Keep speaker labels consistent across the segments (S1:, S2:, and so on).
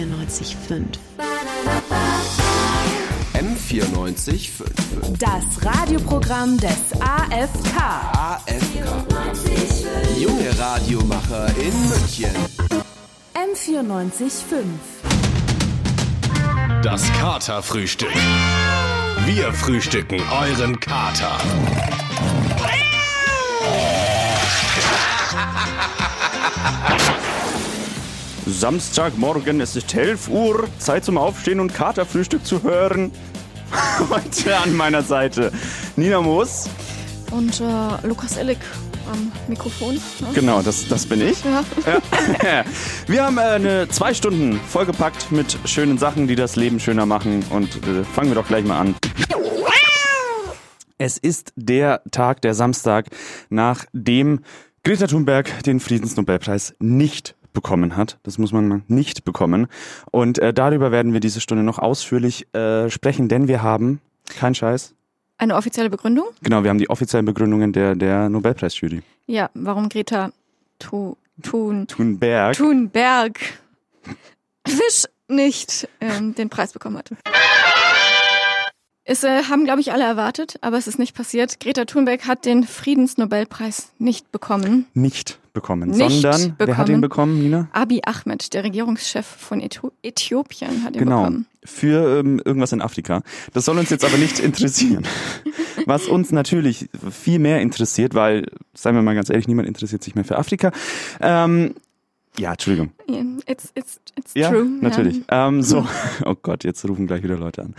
S1: M94.5.
S2: M94.5.
S1: Das Radioprogramm des AFK.
S2: AFK. Junge Radiomacher in München.
S1: M94.5.
S3: Das Katerfrühstück. Wir frühstücken euren Kater.
S4: Samstagmorgen, es ist 11 Uhr, Zeit zum Aufstehen und Katerfrühstück zu hören. Heute an meiner Seite Nina Moos.
S5: Und äh, Lukas Ellig am Mikrofon. Ne?
S4: Genau, das, das bin ich.
S5: Ja.
S4: Ja. Wir haben äh, eine zwei Stunden vollgepackt mit schönen Sachen, die das Leben schöner machen. Und äh, fangen wir doch gleich mal an. Es ist der Tag, der Samstag, nachdem Greta Thunberg den Friedensnobelpreis nicht bekommen hat. Das muss man nicht bekommen. Und äh, darüber werden wir diese Stunde noch ausführlich äh, sprechen, denn wir haben, kein Scheiß,
S5: Eine offizielle Begründung?
S4: genau, wir haben die offiziellen Begründungen der, der Nobelpreisjury.
S5: Ja, warum Greta Tu, Thun,
S4: Thunberg.
S5: Thunberg Fisch nicht ähm, den Preis bekommen hat. Es äh, haben, glaube ich, alle erwartet, aber es ist nicht passiert. Greta Thunberg hat den Friedensnobelpreis nicht bekommen.
S4: nicht bekommen,
S5: Nicht
S4: sondern wer hat ihn
S5: bekommen.
S4: bekommen, Nina?
S5: Abiy Ahmed, der Regierungschef von Äthio- Äthiopien, hat ihn
S4: Genau,
S5: bekommen.
S4: für ähm, irgendwas in Afrika. Das soll uns jetzt aber nicht interessieren. Was uns natürlich viel mehr interessiert, weil, seien wir mal ganz ehrlich, niemand interessiert sich mehr für Afrika. Ähm, ja, Entschuldigung.
S5: It's, it's, it's
S4: Ja,
S5: true.
S4: natürlich. Ähm, so, oh Gott, jetzt rufen gleich wieder Leute an.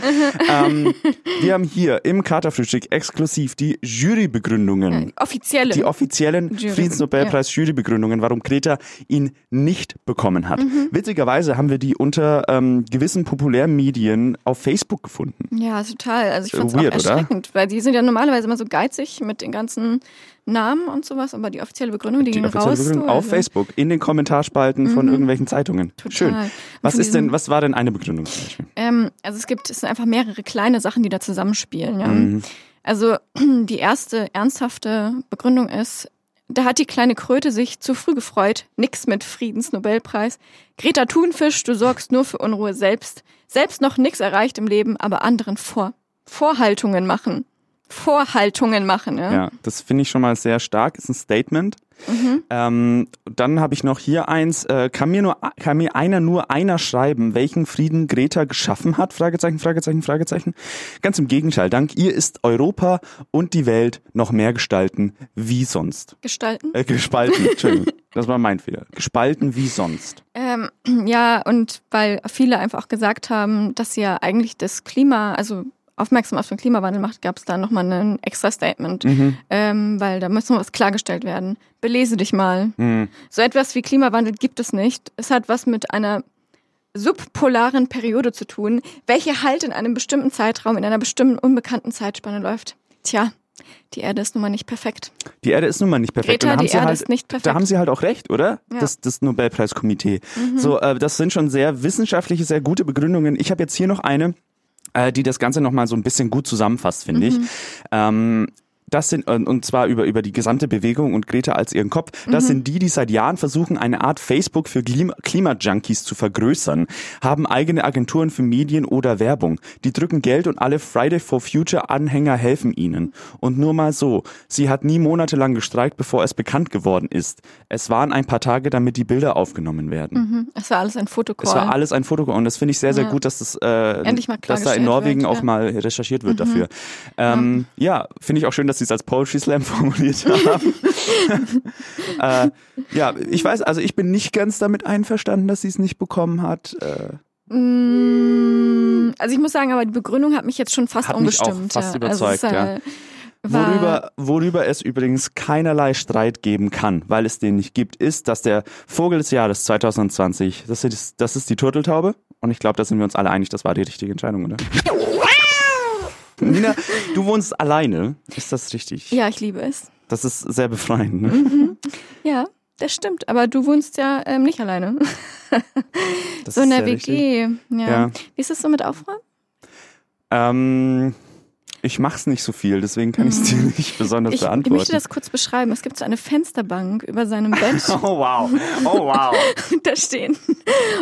S4: ähm, wir haben hier im Katerfrühstück exklusiv die Jurybegründungen.
S5: Ja, offizielle.
S4: die offiziellen
S5: Jury-
S4: Friedensnobelpreis Jurybegründungen, warum Greta ihn nicht bekommen hat.
S5: Mhm.
S4: Witzigerweise haben wir die unter ähm, gewissen Populärmedien auf Facebook gefunden.
S5: Ja, total. Also ich find's
S4: Weird,
S5: auch
S4: oder?
S5: erschreckend, weil die sind ja normalerweise immer so geizig mit den ganzen Namen und sowas, aber die offizielle Begründung, die,
S4: Die offizielle
S5: raus.
S4: Begründung
S5: du,
S4: auf
S5: also
S4: Facebook in den Kommentarspalten von irgendwelchen Zeitungen.
S5: Total.
S4: Schön. Was ist denn, was war denn eine Begründung zum Beispiel?
S5: Ähm, also es gibt, es sind einfach mehrere kleine Sachen, die da zusammenspielen. Ja.
S4: Mhm.
S5: Also die erste ernsthafte Begründung ist, da hat die kleine Kröte sich zu früh gefreut. Nix mit Friedensnobelpreis. Greta Thunfisch, du sorgst nur für Unruhe selbst. Selbst noch nix erreicht im Leben, aber anderen vor. Vorhaltungen machen. Vorhaltungen machen, ja.
S4: Ja, das finde ich schon mal sehr stark. Ist ein Statement.
S5: Mhm.
S4: Ähm, dann habe ich noch hier eins. Äh, kann mir nur, kann mir einer nur einer schreiben, welchen Frieden Greta geschaffen hat? Fragezeichen, Fragezeichen, Fragezeichen. Ganz im Gegenteil. Dank ihr ist Europa und die Welt noch mehr gestalten wie sonst.
S5: Gestalten.
S4: Äh, gespalten. Entschuldigung, das war mein Fehler. Gespalten wie sonst.
S5: Ähm, ja, und weil viele einfach auch gesagt haben, dass sie ja eigentlich das Klima, also aufmerksam auf den Klimawandel macht, gab es da nochmal ein extra Statement, ähm, weil da muss noch was klargestellt werden. Belese dich mal.
S4: Hm.
S5: So etwas wie Klimawandel gibt es nicht. Es hat was mit einer subpolaren Periode zu tun, welche halt in einem bestimmten Zeitraum, in einer bestimmten unbekannten Zeitspanne läuft. Tja, die Erde ist nun mal nicht perfekt.
S4: Die Erde ist nun mal nicht perfekt.
S5: Greta, die
S4: sie
S5: Erde
S4: halt,
S5: ist nicht perfekt.
S4: Da haben sie halt auch recht, oder?
S5: Ja. Mhm.
S4: Das, das Nobelpreiskomitee. So, äh, das sind schon sehr wissenschaftliche, sehr gute Begründungen. Ich habe jetzt hier noch eine, die das Ganze nochmal so ein bisschen gut zusammenfasst, finde
S5: Mhm.
S4: ich. Ähm, das sind, und und zwar über, über die gesamte Bewegung und Greta als ihren Kopf. Das sind die, die seit Jahren versuchen, eine Art Facebook für Klima- Klimajunkies zu vergrößern, haben eigene Agenturen für Medien oder Werbung. Die drücken Geld und alle Friday for Future Anhänger helfen ihnen. Und nur mal so, sie hat nie monatelang gestreikt, bevor es bekannt geworden ist. Es waren ein paar Tage, damit die Bilder aufgenommen werden.
S5: Mhm. Es war alles ein Fotocall.
S4: Es war alles ein Foto und das finde ich sehr, sehr
S5: Ja.
S4: gut, dass das, äh, dass da in Norwegen
S5: wird,
S4: auch
S5: ja. Mhm.
S4: mal recherchiert wird dafür. Ähm, ja, finde ich auch schön, dass sie es als Poetry Slam formuliert haben. äh, ja, ich weiß, also ich bin nicht ganz damit einverstanden, dass sie es nicht bekommen hat. Äh,
S5: Mm, Also ich muss sagen, aber die Begründung hat mich jetzt schon fast
S4: Hat mich auch
S5: umgestimmt.
S4: fast
S5: ja.
S4: überzeugt,
S5: also
S4: ja. Worüber, worüber es übrigens keinerlei Streit geben kann, weil es den nicht gibt, ist, dass der Vogel des Jahres 2020, das ist, das ist die Turteltaube. Und ich glaube, da sind wir uns alle einig, das war die richtige Entscheidung, oder? Nina, du wohnst alleine. Ist das richtig?
S5: Ja, ich liebe es.
S4: Das ist sehr befreiend, ne?
S5: Ja, das stimmt. Aber du wohnst ja ähm, nicht alleine.
S4: Das
S5: so in der. WG. Ja.
S4: Ja.
S5: Wie ist es so mit Aufräumen?
S4: Ähm, Ich mach's nicht so viel, deswegen kann ich es dir nicht besonders
S5: Ich, ich
S4: beantworten.
S5: möchte das kurz beschreiben. Es gibt so eine Fensterbank über seinem Bett.
S4: oh wow, oh wow.
S5: da stehen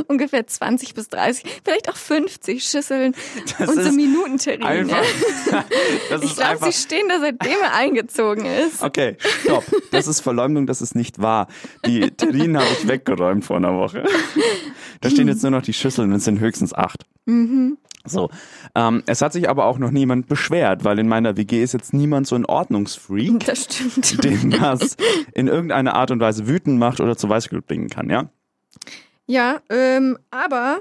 S5: ungefähr 20 bis 30, vielleicht auch 50 Schüsseln
S4: Das
S5: und so Minutenterrine. Ich glaube, sie stehen da seitdem er eingezogen ist.
S4: Okay, stopp. Das ist Verleumdung, das ist nicht wahr. Die Terrinen habe ich weggeräumt vor einer Woche. Da stehen jetzt nur noch die Schüsseln und es sind höchstens acht. So. Ähm, es hat sich aber auch noch niemand beschwert, weil in meiner WG ist jetzt niemand so ein Ordnungsfreak,
S5: Das stimmt.
S4: den das in irgendeiner Art und Weise wütend macht oder zu Weißglut bringen kann, ja?
S5: Ja, ähm, aber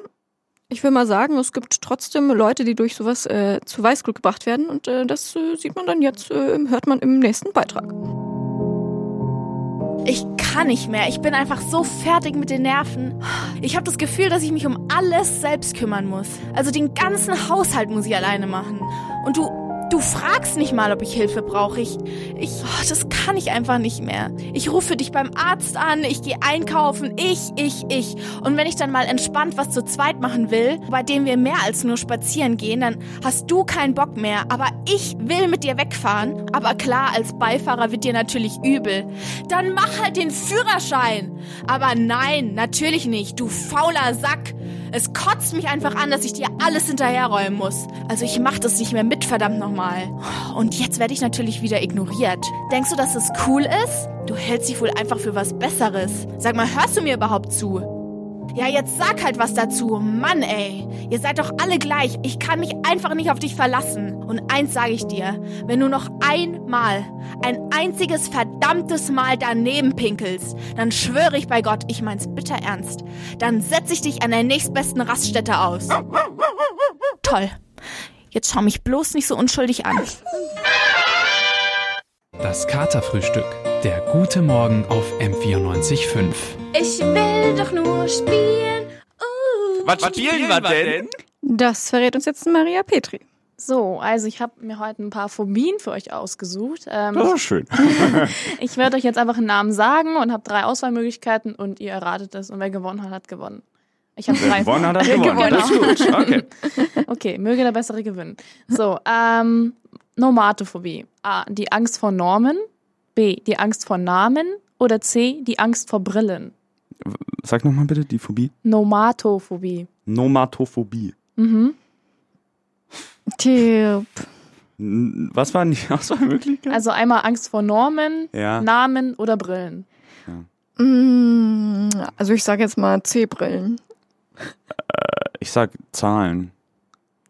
S5: ich will mal sagen, es gibt trotzdem Leute, die durch sowas äh, zu Weißglut gebracht werden und äh, das äh, sieht man dann jetzt, äh, hört man im nächsten Beitrag.
S6: Ich kann nicht mehr. Ich bin einfach so fertig mit den Nerven. Ich habe das Gefühl, dass ich mich um alles selbst kümmern muss. Also den ganzen Haushalt muss ich alleine machen. Und du, du fragst nicht mal, ob ich Hilfe brauche. Ich, ich, oh, das kann ich einfach nicht mehr. Ich rufe dich beim Arzt an, ich gehe einkaufen, ich, ich, ich. Und wenn ich dann mal entspannt was zu zweit machen will, bei dem wir mehr als nur spazieren gehen, dann hast du keinen Bock mehr. Aber ich will mit dir wegfahren. Aber klar, als Beifahrer wird dir natürlich übel. Dann mach halt den Führerschein. Aber nein, natürlich nicht, du fauler Sack. Es kotzt mich einfach an, dass ich dir alles hinterherräumen muss. Also ich mach das nicht mehr mit, verdammt nochmal. Und jetzt werde ich natürlich wieder ignoriert. Denkst du, dass das cool ist? Du hältst dich wohl einfach für was Besseres. Sag mal, hörst du mir überhaupt zu? Ja, jetzt sag halt was dazu. Mann, ey. Ihr seid doch alle gleich. Ich kann mich einfach nicht auf dich verlassen. Und eins sage ich dir. Wenn du noch einmal, ein einziges verdammtes Mal daneben pinkelst, dann schwöre ich bei Gott, ich mein's bitter ernst. Dann setz ich dich an der nächstbesten Raststätte aus. Toll. Jetzt schau mich bloß nicht so unschuldig an.
S7: Das Katerfrühstück. Der gute Morgen auf M94.5.
S6: Ich will doch nur spielen. Uh.
S4: Was, spielen wir denn?
S5: Das verrät uns jetzt Maria Petri.
S8: So, also ich habe mir heute ein paar Phobien für euch ausgesucht. Ähm,
S4: Oh, schön.
S8: ich werde euch jetzt einfach einen Namen sagen und habe drei Auswahlmöglichkeiten und ihr erratet es und wer gewonnen hat, hat gewonnen. Ich habe
S4: Wer
S8: drei.
S4: gewonnen hat, hat
S8: Wer
S4: gewonnen. Das ist gut. Okay.
S8: Okay, möge der Bessere gewinnen. So, ähm, Nomatophobie. A. Die Angst vor Normen. B. Die Angst vor Namen. Oder C. Die Angst vor Brillen.
S4: Sag nochmal bitte die Phobie.
S8: Nomatophobie.
S4: Nomatophobie.
S8: Mhm.
S5: Tipp.
S4: Was waren die Auswahlmöglichkeiten?
S8: Also einmal Angst vor Normen,
S4: Ja.
S8: Namen oder Brillen.
S5: Mm, Also ich sage jetzt mal C-Brillen.
S4: Ich sag Zahlen.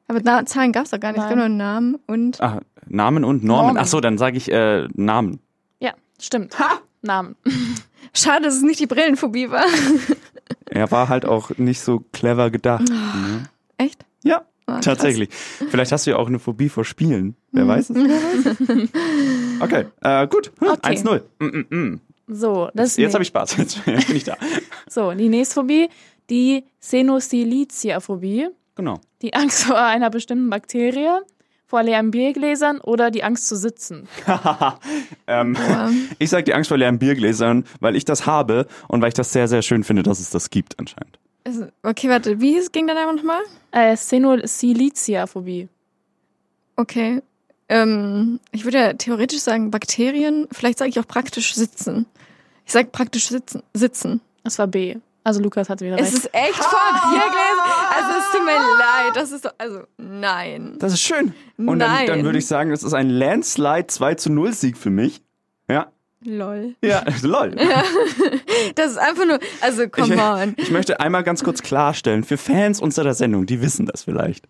S5: Aber Na Zahlen gab es doch gar nicht,
S8: Nein.
S5: nur Namen und
S4: Ah, Namen und Normen.
S8: Normen.
S4: Ach so, dann sage ich äh, Namen.
S8: Stimmt. Namen.
S5: schade, dass es nicht die Brillenphobie war.
S4: Er war halt auch nicht so clever gedacht. ne?
S5: Echt?
S4: Ja,
S5: Ah, krass.
S4: tatsächlich. Vielleicht hast du ja auch eine Phobie vor Spielen. Wer weiß es? Wer weiß es? Okay, äh, gut. Hm,
S8: Okay.
S4: 1-0. Mm, mm, mm.
S8: So, das
S4: Jetzt habe ich Spaß. Jetzt bin ich da.
S8: So, die nächste Phobie, die Xenosilithiaphobie.
S4: Genau.
S8: Die Angst vor einer bestimmten Bakterie, vor leeren Biergläsern oder die Angst zu sitzen.
S4: ähm, ich sag die Angst vor leeren Biergläsern, weil ich das habe und weil ich das sehr, sehr schön finde, dass es das gibt anscheinend.
S5: Also, Okay, warte, wie hieß- ging der Name nochmal?
S8: Äh, Xenosilithiaphobie.
S5: Okay. Ähm, ich würde ja theoretisch sagen Bakterien, vielleicht sage ich auch praktisch sitzen. Ich sage praktisch sitzen. sitzen.
S8: Das war B. Also Lukas hatte wieder
S5: Es
S8: recht.
S5: ist echt vor Biergläsern. Also es tut mir leid. Das ist so, also nein.
S4: Das ist schön. Und dann,
S5: Nein.
S4: dann würde ich sagen, das ist ein Landslide 2 zu 0 Sieg für mich. Ja.
S5: Lol.
S4: Ja, lol.
S5: Das ist einfach nur, also come
S4: ich,
S5: on.
S4: ich möchte einmal ganz kurz klarstellen, für Fans unserer Sendung, die wissen das vielleicht,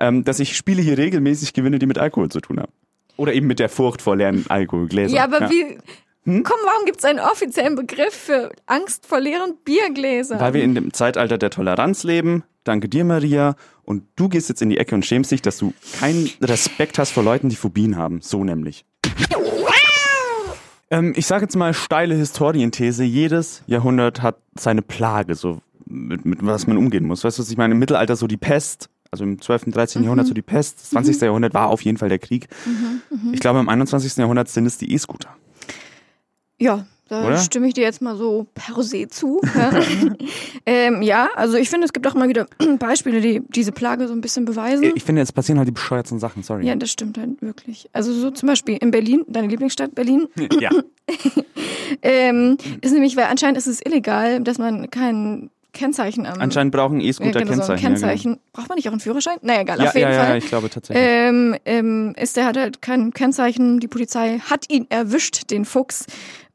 S4: ähm, dass ich Spiele hier regelmäßig gewinne, die mit Alkohol zu tun haben. Oder eben mit der Furcht vor leeren Alkoholgläsern.
S5: Ja, aber wie,
S4: Hm?
S5: komm, warum gibt es einen offiziellen Begriff für Angst vor leeren Biergläsern?
S4: Weil wir in dem Zeitalter der Toleranz leben. Danke dir, Maria. Und du gehst jetzt in die Ecke und schämst dich, dass du keinen Respekt hast vor Leuten, die Phobien haben. So nämlich. Ähm, ich sage jetzt mal steile Historienthese. Jedes Jahrhundert hat seine Plage, so mit, mit was man umgehen muss. Weißt du, was ich meine? Im Mittelalter so die Pest. Also im 12., 13. Jahrhundert so die Pest. Das 20. Jahrhundert war auf jeden Fall der Krieg. Ich glaube, im 21. Jahrhundert sind es die E-Scooter.
S5: Ja, Da
S4: Oder?
S5: stimme ich dir jetzt mal so per se zu. Ja, ähm, ja also ich finde, es gibt auch mal wieder Beispiele, die diese Plage so ein bisschen beweisen.
S4: Ich finde, jetzt passieren halt die bescheuertsten Sachen, sorry.
S5: Ja, das stimmt halt wirklich. Also so zum Beispiel in Berlin, deine Lieblingsstadt Berlin,
S4: ja.
S5: ähm, ist nämlich, weil anscheinend ist es illegal, dass man kein Kennzeichen am
S4: Anscheinend brauchen E-Scooter
S5: ja, genau, so ein
S4: Kennzeichen.
S5: Kennzeichen. Braucht man nicht auch einen Führerschein? Naja, egal,
S4: Ja,
S5: auf jeden
S4: ja, ja,
S5: Fall.
S4: ja, ich glaube tatsächlich.
S5: Ähm, ähm, ist der hat halt kein Kennzeichen. Die Polizei hat ihn erwischt, den Fuchs.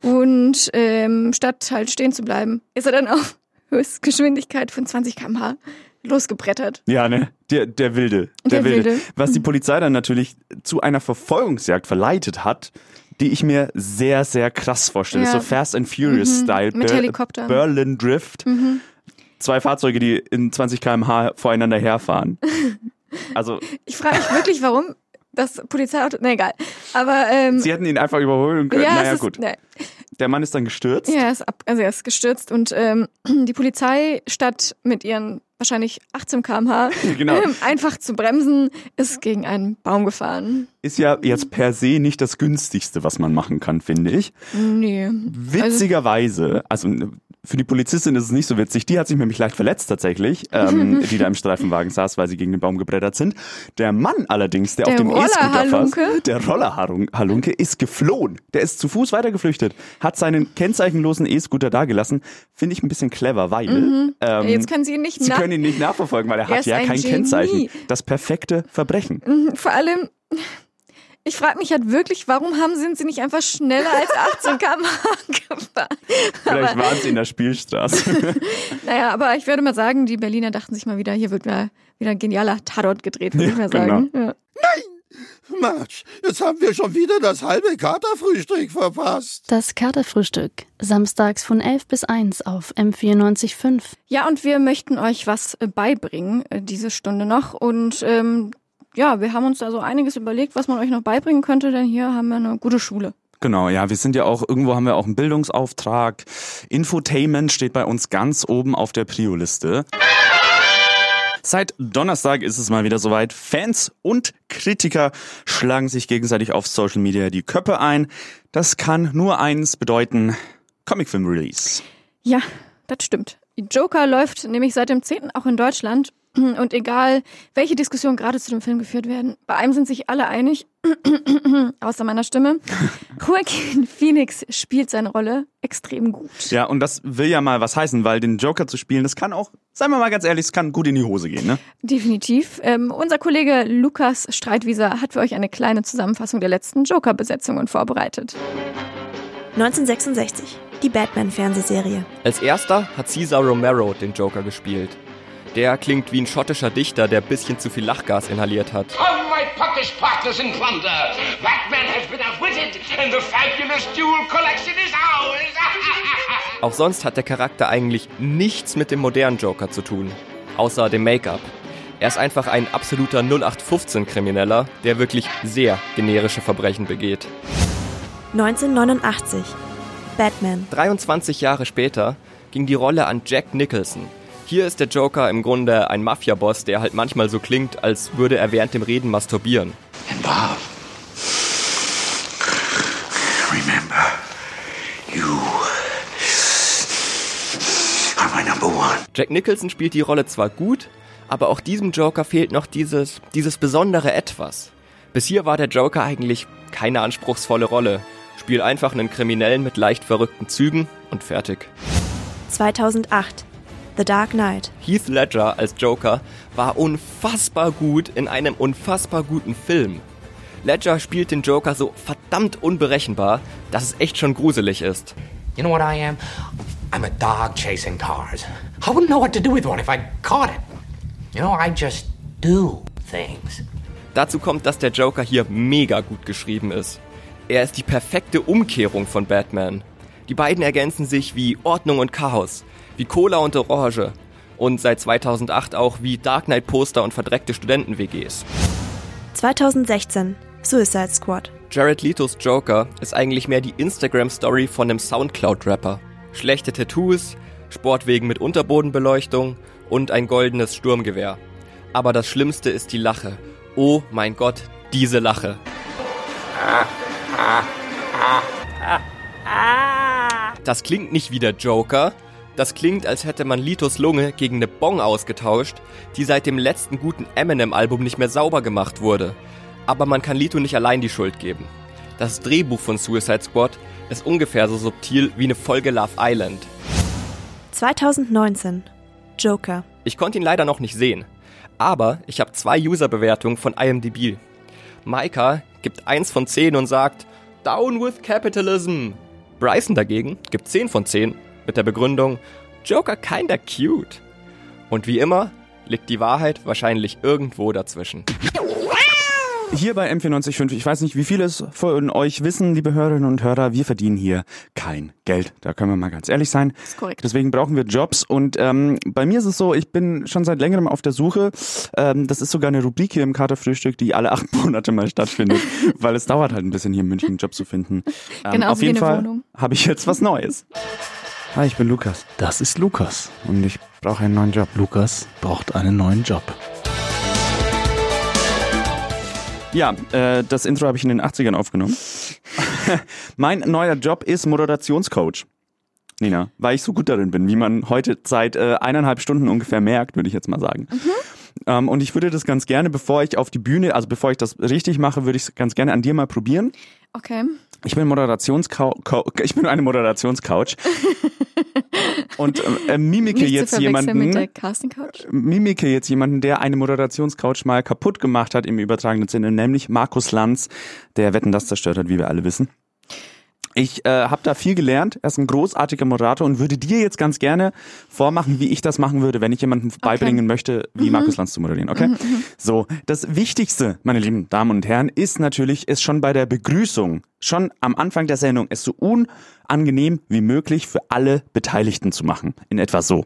S5: Und ähm, statt halt stehen zu bleiben, ist er dann auf Höchstgeschwindigkeit von 20 km/h losgebrettert.
S4: Ja, ne? Der, der Wilde. Der,
S5: Der
S4: Wilde.
S5: Wilde.
S4: Was die Polizei dann natürlich zu einer Verfolgungsjagd verleitet hat, die ich mir sehr, sehr krass vorstelle.
S5: Ja.
S4: So Fast and Furious-Style.
S5: Mit
S4: Ber-
S5: Helikoptern.
S4: Berlin Drift. Zwei Fahrzeuge, die in 20 km/h voreinander herfahren. Also,
S5: Ich frage mich wirklich, warum das Polizeiauto. Na egal. Aber ähm,
S4: sie hätten ihn einfach überholen können.
S5: ja,
S4: naja,
S5: ist,
S4: gut.
S5: Ne,
S4: Der Mann ist dann gestürzt.
S5: ja, er ist ab, also er ist gestürzt und ähm, die Polizei statt mit ihren wahrscheinlich 18 km/h
S4: Genau.
S5: ähm, einfach zu bremsen, ist gegen einen Baum gefahren.
S4: Ist ja jetzt per se nicht das günstigste, was man machen kann, finde ich.
S5: Nee.
S4: Witzigerweise, also für die Polizistin ist es nicht so witzig, die hat sich nämlich leicht verletzt tatsächlich, ähm, die da im Streifenwagen saß, weil sie gegen den Baum gebrettert sind. Der Mann allerdings, der,
S5: Der
S4: auf dem E-Scooter fährt, der Rollerhalunke, ist geflohen. Der ist zu Fuß weitergeflüchtet, hat seinen kennzeichenlosen E-Scooter dagelassen. Finde ich ein bisschen clever, weil ähm,
S5: Jetzt können sie ihn nicht
S4: sie können ihn nicht nachverfolgen, weil er,
S5: Er
S4: hat ja
S5: ein
S4: kein
S5: Genie.
S4: Kennzeichen. Das perfekte Verbrechen.
S5: Vor allem, ich frage mich halt wirklich, warum haben sind sie nicht einfach schneller als 18 km/h gefahren?
S4: Vielleicht waren sie in der Spielstraße.
S5: Naja, aber ich würde mal sagen, die Berliner dachten sich mal wieder, hier wird mal wieder ein genialer Tatort gedreht, würde ich mal sagen. Ja.
S9: Mensch, jetzt haben wir schon wieder das halbe Katerfrühstück verpasst.
S10: Das Katerfrühstück. Samstags von 11 bis 1 auf M94.5.
S5: ja, und wir möchten euch was beibringen, äh, diese Stunde noch. Und ähm, ja, wir haben uns da so einiges überlegt, was man euch noch beibringen könnte, denn hier haben wir eine gute Schule.
S4: Genau, ja, wir sind ja auch, irgendwo haben wir auch einen Bildungsauftrag. Infotainment steht bei uns ganz oben auf der Prio-Liste. Seit Donnerstag ist es mal wieder soweit. Fans und Kritiker schlagen sich gegenseitig auf Social Media die Köpfe ein. Das kann nur eins bedeuten, Comicfilm-Release.
S5: Ja, das stimmt. Joker läuft nämlich seit dem 10. auch in Deutschland. Und egal, welche Diskussionen gerade zu dem Film geführt werden, bei einem sind sich alle einig, außer meiner Stimme. Joaquin Phoenix spielt seine Rolle extrem gut.
S4: Ja, und das will ja mal was heißen, weil den Joker zu spielen, das kann auch, seien wir mal ganz ehrlich, es kann gut in die Hose gehen, ne?
S5: Definitiv. Ähm, unser Kollege Lukas Streitwieser hat für euch eine kleine Zusammenfassung der letzten Joker-Besetzungen vorbereitet.
S11: 1966. Die Batman-Fernsehserie.
S12: Als erster hat Cesar Romero den Joker gespielt. Der klingt wie ein schottischer Dichter, der bisschen zu viel Lachgas inhaliert hat.
S13: Come, my puckish partners in plunder. Batman has been outwitted, and the fabulous jewel collection is ours.
S12: Auch sonst hat der Charakter eigentlich nichts mit dem modernen Joker zu tun, außer dem Make-up. Er ist einfach ein absoluter 0815-Krimineller, der wirklich sehr generische Verbrechen begeht.
S11: 1989. Batman.
S12: 23 Jahre später ging die Rolle an Jack Nicholson. Hier ist der Joker im Grunde ein Mafia-Boss, der halt manchmal so klingt, als würde er während dem Reden masturbieren.
S13: and Bob, remember, you are my number one.
S12: Jack Nicholson spielt die Rolle zwar gut, aber auch diesem Joker fehlt noch dieses, dieses besondere Etwas. Bis hier war der Joker eigentlich keine anspruchsvolle Rolle. Spiel einfach einen Kriminellen mit leicht verrückten Zügen und fertig.
S11: 2008. The Dark Knight.
S12: Heath Ledger als Joker war unfassbar gut in einem unfassbar guten Film. Ledger spielt den Joker so verdammt unberechenbar, dass es echt schon gruselig ist.
S13: You know what I am? I'm a dog chasing cars. I wouldn't know what to do with one if I caught it. You know, I just do things.
S12: Dazu kommt, dass der Joker hier mega gut geschrieben ist. Er ist die perfekte Umkehrung von Batman. Die beiden ergänzen sich wie Ordnung und Chaos, wie Cola und Orange und seit 2008 auch wie Dark Knight Poster und verdreckte Studenten-WGs.
S11: 2016. Suicide Squad.
S12: Jared Letos Joker ist eigentlich mehr die Instagram-Story von einem Soundcloud-Rapper. Schlechte Tattoos, Sportwegen mit Unterbodenbeleuchtung und ein goldenes Sturmgewehr. Aber das Schlimmste ist die Lache. Oh mein Gott, diese Lache. Das klingt nicht wie der Joker. Das klingt, als hätte man Litos Lunge gegen eine Bong ausgetauscht, die seit dem letzten guten Eminem-Album nicht mehr sauber gemacht wurde. Aber man kann Lito nicht allein die Schuld geben. Das Drehbuch von Suicide Squad ist ungefähr so subtil wie eine Folge Love Island.
S11: 2019. Joker.
S12: Ich konnte ihn leider noch nicht sehen. Aber ich habe zwei User-Bewertungen von IMDb. Maika gibt 1 von 10 und sagt, Down with Capitalism. Bryson dagegen gibt 10 von 10 mit der Begründung, Joker kinda cute. Und wie immer liegt die Wahrheit wahrscheinlich irgendwo dazwischen.
S4: Hier bei M945, ich weiß nicht, wie viele es von euch wissen, liebe Hörerinnen und Hörer, wir verdienen hier kein Geld. Da können wir mal ganz ehrlich sein.
S5: ist korrekt.
S4: Deswegen brauchen wir Jobs. Und ähm, bei mir ist es so, ich bin schon seit längerem auf der Suche. Ähm, das ist sogar eine Rubrik hier im Katerfrühstück, die alle acht Monate mal stattfindet, weil es dauert halt ein bisschen hier in München einen Job zu finden. Ähm,
S5: Genauso
S4: auf
S5: wie
S4: jeden
S5: eine
S4: Fall
S5: Wohnung.
S4: Habe ich jetzt was Neues. Hi, ich bin Lukas.
S14: Das ist Lukas.
S4: Und ich brauche einen neuen Job.
S14: Lukas braucht einen neuen Job.
S4: Ja, äh, das Intro habe ich in den 80ern aufgenommen. mein neuer Job ist Moderationscoach. Nina, weil ich so gut darin bin, wie man heute seit äh, eineinhalb Stunden ungefähr merkt, würde ich jetzt mal sagen. Ähm, und ich würde das ganz gerne, bevor ich auf die Bühne, also bevor ich das richtig mache, würde ich es ganz gerne an dir mal probieren.
S5: Okay.
S4: Ich bin Moderationscouch, ich bin eine Moderationscouch und äh, mimike
S5: Nicht
S4: jetzt
S5: verwechseln mit der
S4: jemanden,
S5: Couch.
S4: mimike jetzt jemanden, der eine Moderationscouch mal kaputt gemacht hat im übertragenen Sinne, nämlich Markus Lanz, der Wetten das zerstört hat, wie wir alle wissen. Ich äh, habe da viel gelernt. Er ist ein großartiger Moderator und würde dir jetzt ganz gerne vormachen, wie ich das machen würde, wenn ich jemandem beibringen möchte, wie
S5: Mhm.
S4: Markus Lanz zu moderieren. Okay?
S5: Mhm, mhm.
S4: So, das Wichtigste, meine lieben Damen und Herren, ist natürlich, es schon bei der Begrüßung, schon am Anfang der Sendung, es so unangenehm wie möglich für alle Beteiligten zu machen. In etwa so.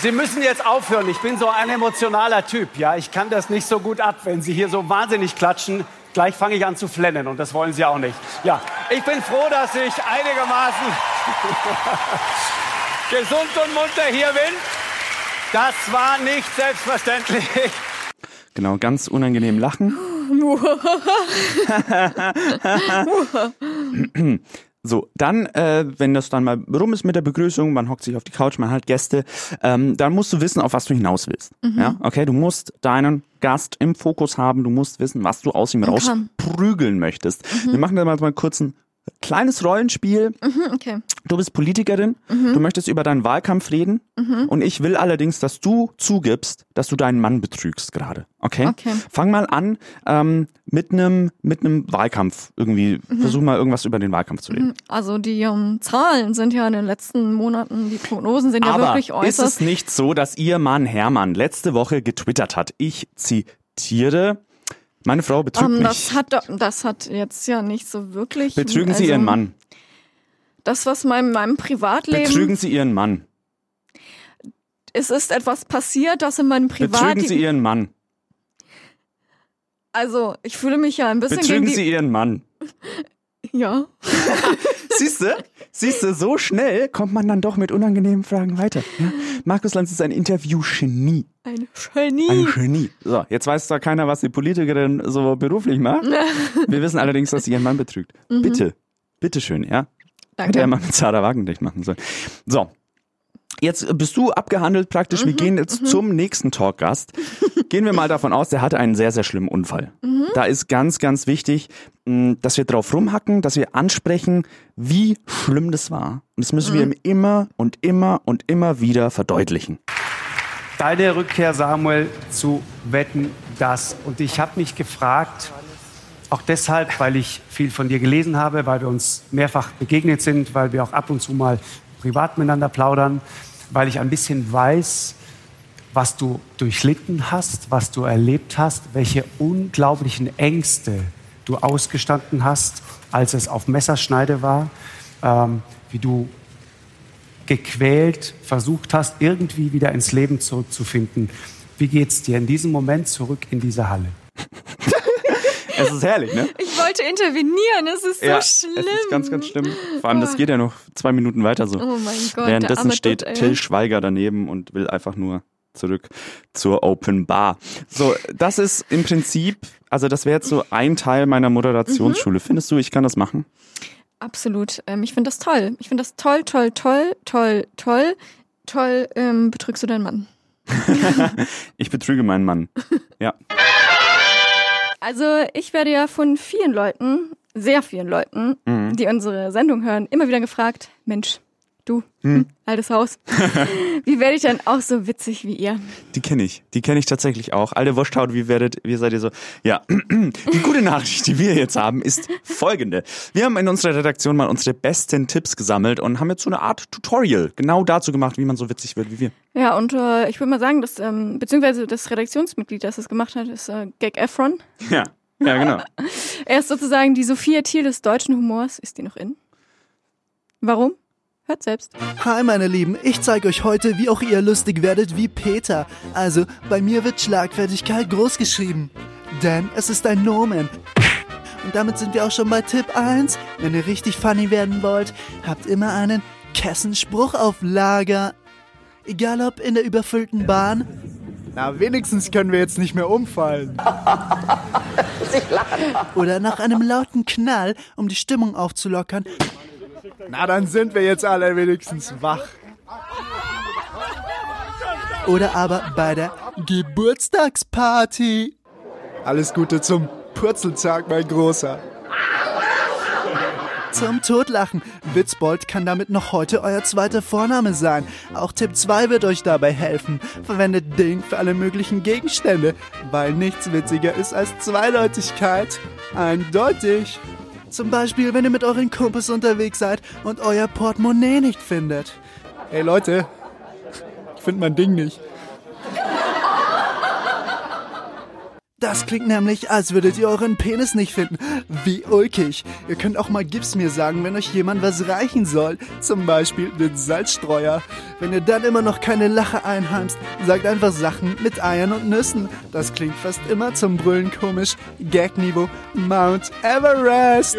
S15: Sie müssen jetzt aufhören. Ich bin so ein emotionaler Typ. Ja, ich kann das nicht so gut ab, wenn Sie hier so wahnsinnig klatschen. Gleich fange ich an zu flennen und das wollen Sie auch nicht. Ja, ich bin froh, dass ich einigermaßen gesund und munter hier bin. Das war nicht selbstverständlich.
S4: Genau, ganz unangenehm lachen. So, dann, äh, wenn das dann mal rum ist mit der Begrüßung, man hockt sich auf die Couch, man hat Gäste, ähm, dann musst du wissen, auf was du hinaus willst.
S5: Mhm.
S4: Ja, okay, du musst deinen Gast im Fokus haben, du musst wissen, was du aus ihm rausprügeln möchtest.
S5: Mhm.
S4: Wir machen da mal kurz ein kleines Rollenspiel.
S5: Mhm, okay.
S4: Du bist Politikerin,
S5: Mhm.
S4: du möchtest über deinen Wahlkampf reden
S5: Mhm.
S4: und ich will allerdings, dass du zugibst, dass du deinen Mann betrügst gerade. Okay?
S5: Okay.
S4: Fang mal an ähm, mit einem mit einem Wahlkampf irgendwie.
S5: Mhm.
S4: Versuch mal irgendwas über den Wahlkampf zu reden.
S5: Also die ähm, Zahlen sind ja in den letzten Monaten, die Prognosen sind ja
S4: Aber
S5: wirklich
S4: ist
S5: äußerst.
S4: es nicht so, dass ihr Mann Hermann letzte Woche getwittert hat? Ich zitiere. Meine Frau betrügt
S5: Ähm,
S4: mich.
S5: das hat doch- das hat jetzt ja nicht so wirklich.
S4: Betrügen Sie
S5: also,
S4: Ihren Mann.
S5: Das, was mein, meinem Privatleben.
S4: Betrügen Sie Ihren Mann.
S5: Es ist etwas passiert, das in meinem
S4: Betrügen
S5: Privatleben.
S4: Sie Ihren Mann.
S5: Also, ich fühle mich ja ein bisschen
S4: Betrügen Sie. Ihren Mann.
S5: Ja.
S4: Siehst du? Siehst du, so schnell kommt man dann doch mit unangenehmen Fragen weiter. Ja? Markus Lanz ist ein Interview-Genie.
S5: Ein Genie.
S4: Ein Genie. So, jetzt weiß da keiner, was die Politikerin so beruflich macht. Wir wissen allerdings, dass sie ihren Mann betrügt.
S5: Mhm.
S4: Bitte, bitte schön, ja?
S5: Danke.
S4: Hätte er mal mit Sarah Wagenknecht machen sollen. So. Jetzt bist du abgehandelt praktisch. Wir
S5: Mhm,
S4: gehen jetzt
S5: mhm.
S4: zum nächsten Talkgast. Gehen wir mal davon aus, der hatte einen sehr, sehr schlimmen Unfall.
S5: Mhm.
S4: Da ist ganz, ganz wichtig, dass wir drauf rumhacken, dass wir ansprechen, wie schlimm das war. Und das müssen wir
S15: Mhm.
S4: ihm immer und immer und immer wieder verdeutlichen.
S15: Deine Rückkehr, Samuel, zu Wetten, das. Und ich habe mich gefragt, auch deshalb, weil ich viel von dir gelesen habe, weil wir uns mehrfach begegnet sind, weil wir auch ab und zu mal privat miteinander plaudern, weil ich ein bisschen weiß, was du durchlitten hast, was du erlebt hast, welche unglaublichen Ängste du ausgestanden hast, als es auf Messerschneide war, ähm, wie du gequält versucht hast, irgendwie wieder ins Leben zurückzufinden. Wie geht's dir in diesem Moment zurück in diese Halle?
S4: Es ist herrlich, ne?
S5: Ich wollte intervenieren, es ist so
S4: ja,
S5: schlimm.
S4: Es ist ganz, ganz schlimm. Vor allem, das geht ja noch zwei Minuten weiter so.
S5: Oh mein Gott,
S4: Währenddessen steht. Till Schweiger daneben und will einfach nur zurück zur Open Bar. So, das ist im Prinzip, also das wäre jetzt so ein Teil meiner
S5: Mhm.
S4: Moderationsschule. Findest du, ich kann das machen?
S5: Absolut. Ähm, ich finde das toll. Ich finde das toll, toll, toll, toll, toll. Toll, ähm, betrügst du deinen Mann.
S4: ich betrüge meinen Mann. Ja.
S5: Also ich werde ja von vielen Leuten, sehr vielen Leuten,
S4: Mhm.
S5: die unsere Sendung hören, immer wieder gefragt, Mensch, du,
S4: Hm.
S5: altes Haus, wie werde ich denn auch so witzig wie ihr?
S4: Die kenne ich. Die kenne ich tatsächlich auch. Alte Wursthaut, wie werdet, wie seid ihr so? Ja, die gute Nachricht, die wir jetzt haben, ist folgende. Wir haben in unserer Redaktion mal unsere besten Tipps gesammelt und haben jetzt so eine Art Tutorial genau dazu gemacht, wie man so witzig wird wie wir.
S5: Ja, und äh, ich würde mal sagen, dass, ähm, beziehungsweise das Redaktionsmitglied, das das gemacht hat, ist äh, Gag Efron.
S4: Ja, ja, genau.
S5: Er ist sozusagen die Sophia Thiel des deutschen Humors. Ist die noch in? Warum? Hört selbst.
S16: Hi meine Lieben, ich zeige euch heute, wie auch ihr lustig werdet wie Peter. Also, bei mir wird Schlagfertigkeit groß geschrieben. Denn es ist ein Nomen. Und damit sind wir auch schon bei Tipp 1. Wenn ihr richtig funny werden wollt, habt immer einen Kessenspruch auf Lager. Egal ob in der überfüllten Bahn. Na, wenigstens können wir jetzt nicht mehr umfallen. Oder nach einem lauten Knall, um die Stimmung aufzulockern. Na, dann sind wir jetzt alle wenigstens wach. Oder aber bei der Geburtstagsparty. Alles Gute zum Purzeltag, mein Großer. Zum Totlachen. Witzbold kann damit noch heute euer zweiter Vorname sein. Auch Tipp 2 wird euch dabei helfen. Verwendet Ding für alle möglichen Gegenstände, weil nichts witziger ist als Zweideutigkeit. Eindeutig. Zum Beispiel, wenn ihr mit euren Kumpels unterwegs seid und euer Portemonnaie nicht findet. Hey Leute, ich finde mein Ding nicht. Das klingt nämlich, als würdet ihr euren Penis nicht finden. Wie ulkig. Ihr könnt auch mal Gips mir sagen, wenn euch jemand was reichen soll. Zum Beispiel den Salzstreuer. Wenn ihr dann immer noch keine Lache einheimst, sagt einfach Sachen mit Eiern und Nüssen. Das klingt fast immer zum Brüllen komisch. Gagniveau Mount Everest.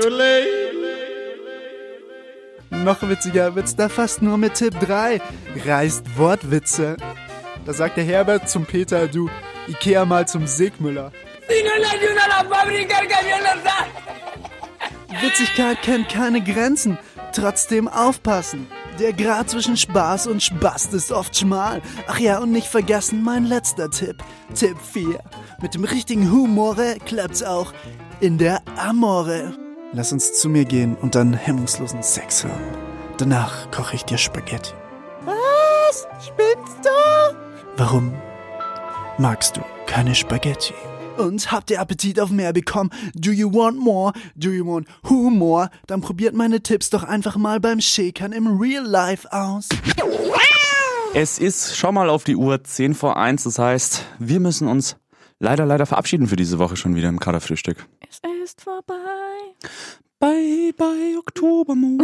S16: Noch witziger wird's da fast nur mit Tipp 3. Reißt Wortwitze. Da sagt der Herbert zum Peter, du, Ikea mal zum Segmüller. Witzigkeit kennt keine Grenzen. Trotzdem aufpassen. Der Grad zwischen Spaß und Spast ist oft schmal. Ach ja, und nicht vergessen mein letzter Tipp. Tipp 4. Mit dem richtigen Humore klappt's auch in der Amore. Lass uns zu mir gehen und dann hemmungslosen Sex haben. Danach koche ich dir Spaghetti.
S17: Was? Spinnst du?
S16: Warum magst du keine Spaghetti? Und habt ihr Appetit auf mehr bekommen? Do you want more? Do you want Humor? Dann probiert meine Tipps doch einfach mal beim Shakern im Real Life aus.
S4: Es ist schon mal auf die Uhr 10 vor 1, das heißt, wir müssen uns leider, leider verabschieden für diese Woche schon wieder im Kaderfrühstück.
S5: Es ist vorbei.
S4: Bye, bye, Oktobermond.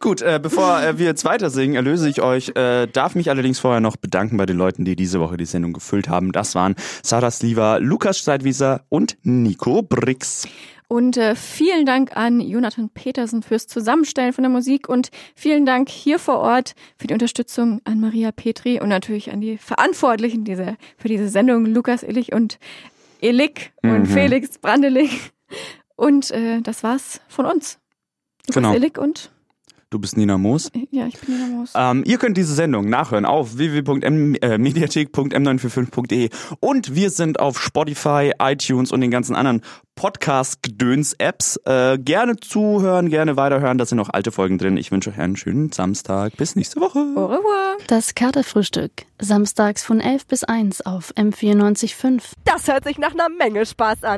S4: Gut, äh, bevor äh, wir jetzt weiter singen, erlöse ich euch. Äh, darf mich allerdings vorher noch bedanken bei den Leuten, die diese Woche die Sendung gefüllt haben. Das waren Sarah Sliva, Lukas Steidwieser und Nico Brix.
S5: Und äh, vielen Dank an Jonathan Petersen fürs Zusammenstellen von der Musik und vielen Dank hier vor Ort für die Unterstützung an Maria Petri und natürlich an die Verantwortlichen diese, für diese Sendung, Lukas Illich und Illik und
S4: Mhm.
S5: Felix Brandelich. Und äh, das war's von uns. Lukas
S4: Genau.
S5: Illig und
S4: Du bist Nina Moos.
S5: ja, ich bin Nina Moos.
S4: Ähm, ihr könnt diese Sendung nachhören auf www.mediathek.m945.de und wir sind auf Spotify, iTunes und den ganzen anderen Podcast-Gedöns-Apps. Äh, gerne zuhören, gerne weiterhören, da sind noch alte Folgen drin. Ich wünsche euch einen schönen Samstag. Bis nächste Woche.
S5: Au revoir.
S10: Das Katerfrühstück. Samstags von 11 bis 1 auf M94.5.
S17: Das hört sich nach einer Menge Spaß an.